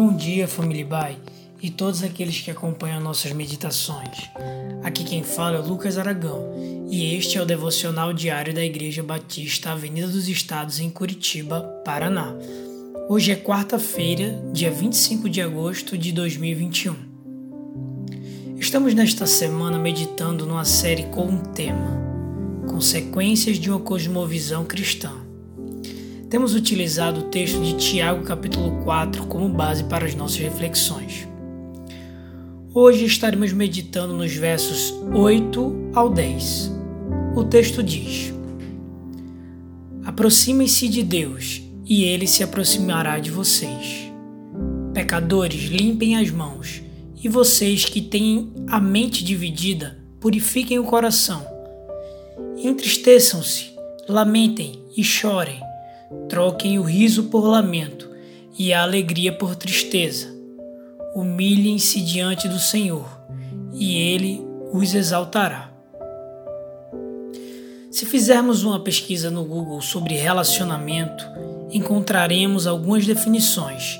Bom dia, família Bai e todos aqueles que acompanham nossas meditações. Aqui quem fala é Lucas Aragão e este é o devocional diário da Igreja Batista Avenida dos Estados em Curitiba, Paraná. Hoje é quarta-feira, dia 25 de agosto de 2021. Estamos nesta semana meditando numa série com um tema: Consequências de uma cosmovisão cristã. Temos utilizado o texto de Tiago, capítulo 4, como base para as nossas reflexões. Hoje estaremos meditando nos versos 8 ao 10. O texto diz: Aproximem-se de Deus, e ele se aproximará de vocês. Pecadores, limpem as mãos, e vocês que têm a mente dividida, purifiquem o coração. Entristeçam-se, lamentem e chorem. Troquem o riso por lamento e a alegria por tristeza. Humilhem-se diante do Senhor e Ele os exaltará. Se fizermos uma pesquisa no Google sobre relacionamento, encontraremos algumas definições.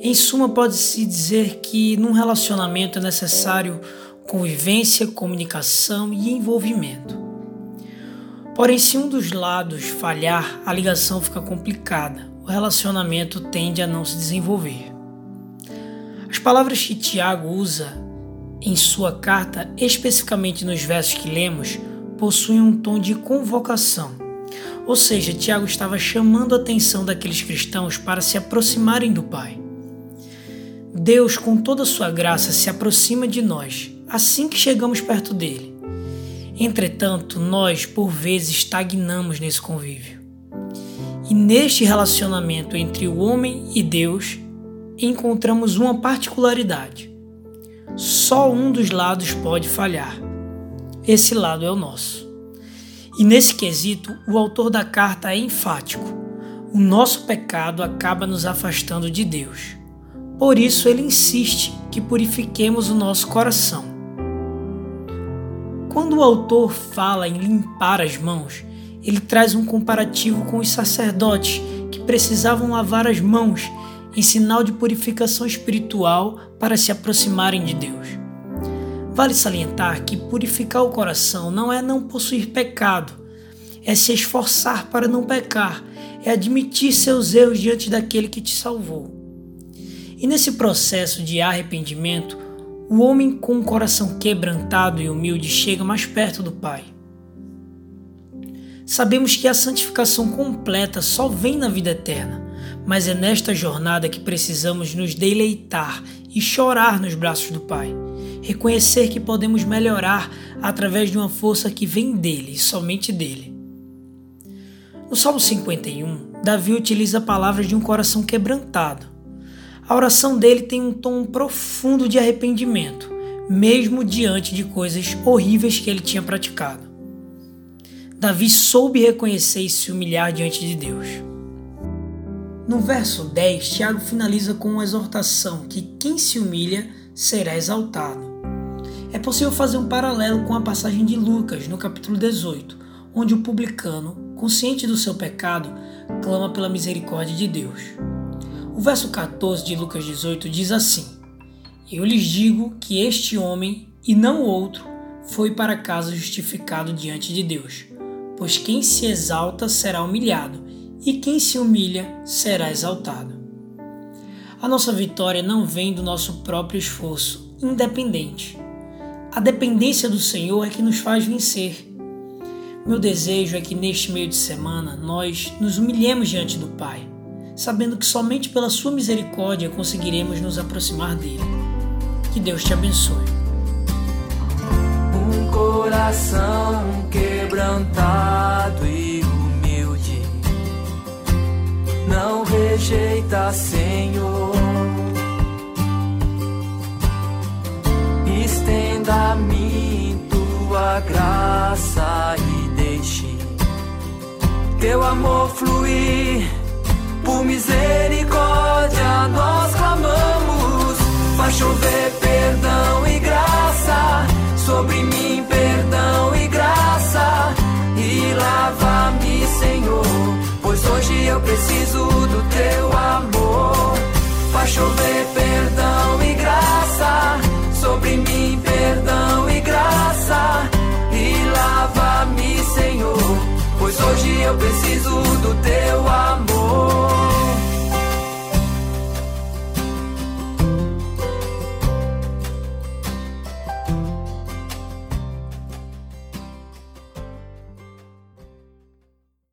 Em suma, pode-se dizer que num relacionamento é necessário convivência, comunicação e envolvimento. Porém, se um dos lados falhar, a ligação fica complicada, o relacionamento tende a não se desenvolver. As palavras que Tiago usa em sua carta, especificamente nos versos que lemos, possuem um tom de convocação. Ou seja, Tiago estava chamando a atenção daqueles cristãos para se aproximarem do Pai. Deus, com toda a sua graça, se aproxima de nós assim que chegamos perto dele. Entretanto, nós por vezes estagnamos nesse convívio. E neste relacionamento entre o homem e Deus, encontramos uma particularidade. Só um dos lados pode falhar. Esse lado é o nosso. E nesse quesito, o autor da carta é enfático. O nosso pecado acaba nos afastando de Deus. Por isso, ele insiste que purifiquemos o nosso coração quando o autor fala em limpar as mãos, ele traz um comparativo com os sacerdotes que precisavam lavar as mãos em sinal de purificação espiritual para se aproximarem de Deus. Vale salientar que purificar o coração não é não possuir pecado, é se esforçar para não pecar, é admitir seus erros diante daquele que te salvou. E nesse processo de arrependimento, o homem com o coração quebrantado e humilde chega mais perto do Pai. Sabemos que a santificação completa só vem na vida eterna, mas é nesta jornada que precisamos nos deleitar e chorar nos braços do Pai. Reconhecer que podemos melhorar através de uma força que vem dele e somente dele. No Salmo 51, Davi utiliza palavras de um coração quebrantado a oração dele tem um tom profundo de arrependimento, mesmo diante de coisas horríveis que ele tinha praticado. Davi soube reconhecer e se humilhar diante de Deus. No verso 10, Tiago finaliza com uma exortação que quem se humilha será exaltado. É possível fazer um paralelo com a passagem de Lucas, no capítulo 18, onde o publicano, consciente do seu pecado, clama pela misericórdia de Deus. O verso 14 de Lucas 18 diz assim: Eu lhes digo que este homem, e não outro, foi para casa justificado diante de Deus. Pois quem se exalta será humilhado, e quem se humilha será exaltado. A nossa vitória não vem do nosso próprio esforço, independente. A dependência do Senhor é que nos faz vencer. Meu desejo é que neste meio de semana nós nos humilhemos diante do Pai sabendo que somente pela Sua misericórdia conseguiremos nos aproximar dele. Que Deus te abençoe. Um coração quebrantado e humilde não rejeita, Senhor. Estenda a mim tua graça e deixe teu amor fluir misericórdia nós clamamos. Faz chover perdão e graça sobre mim, perdão e graça. E lava-me, Senhor, pois hoje eu preciso do teu amor. Faz chover perdão e graça sobre mim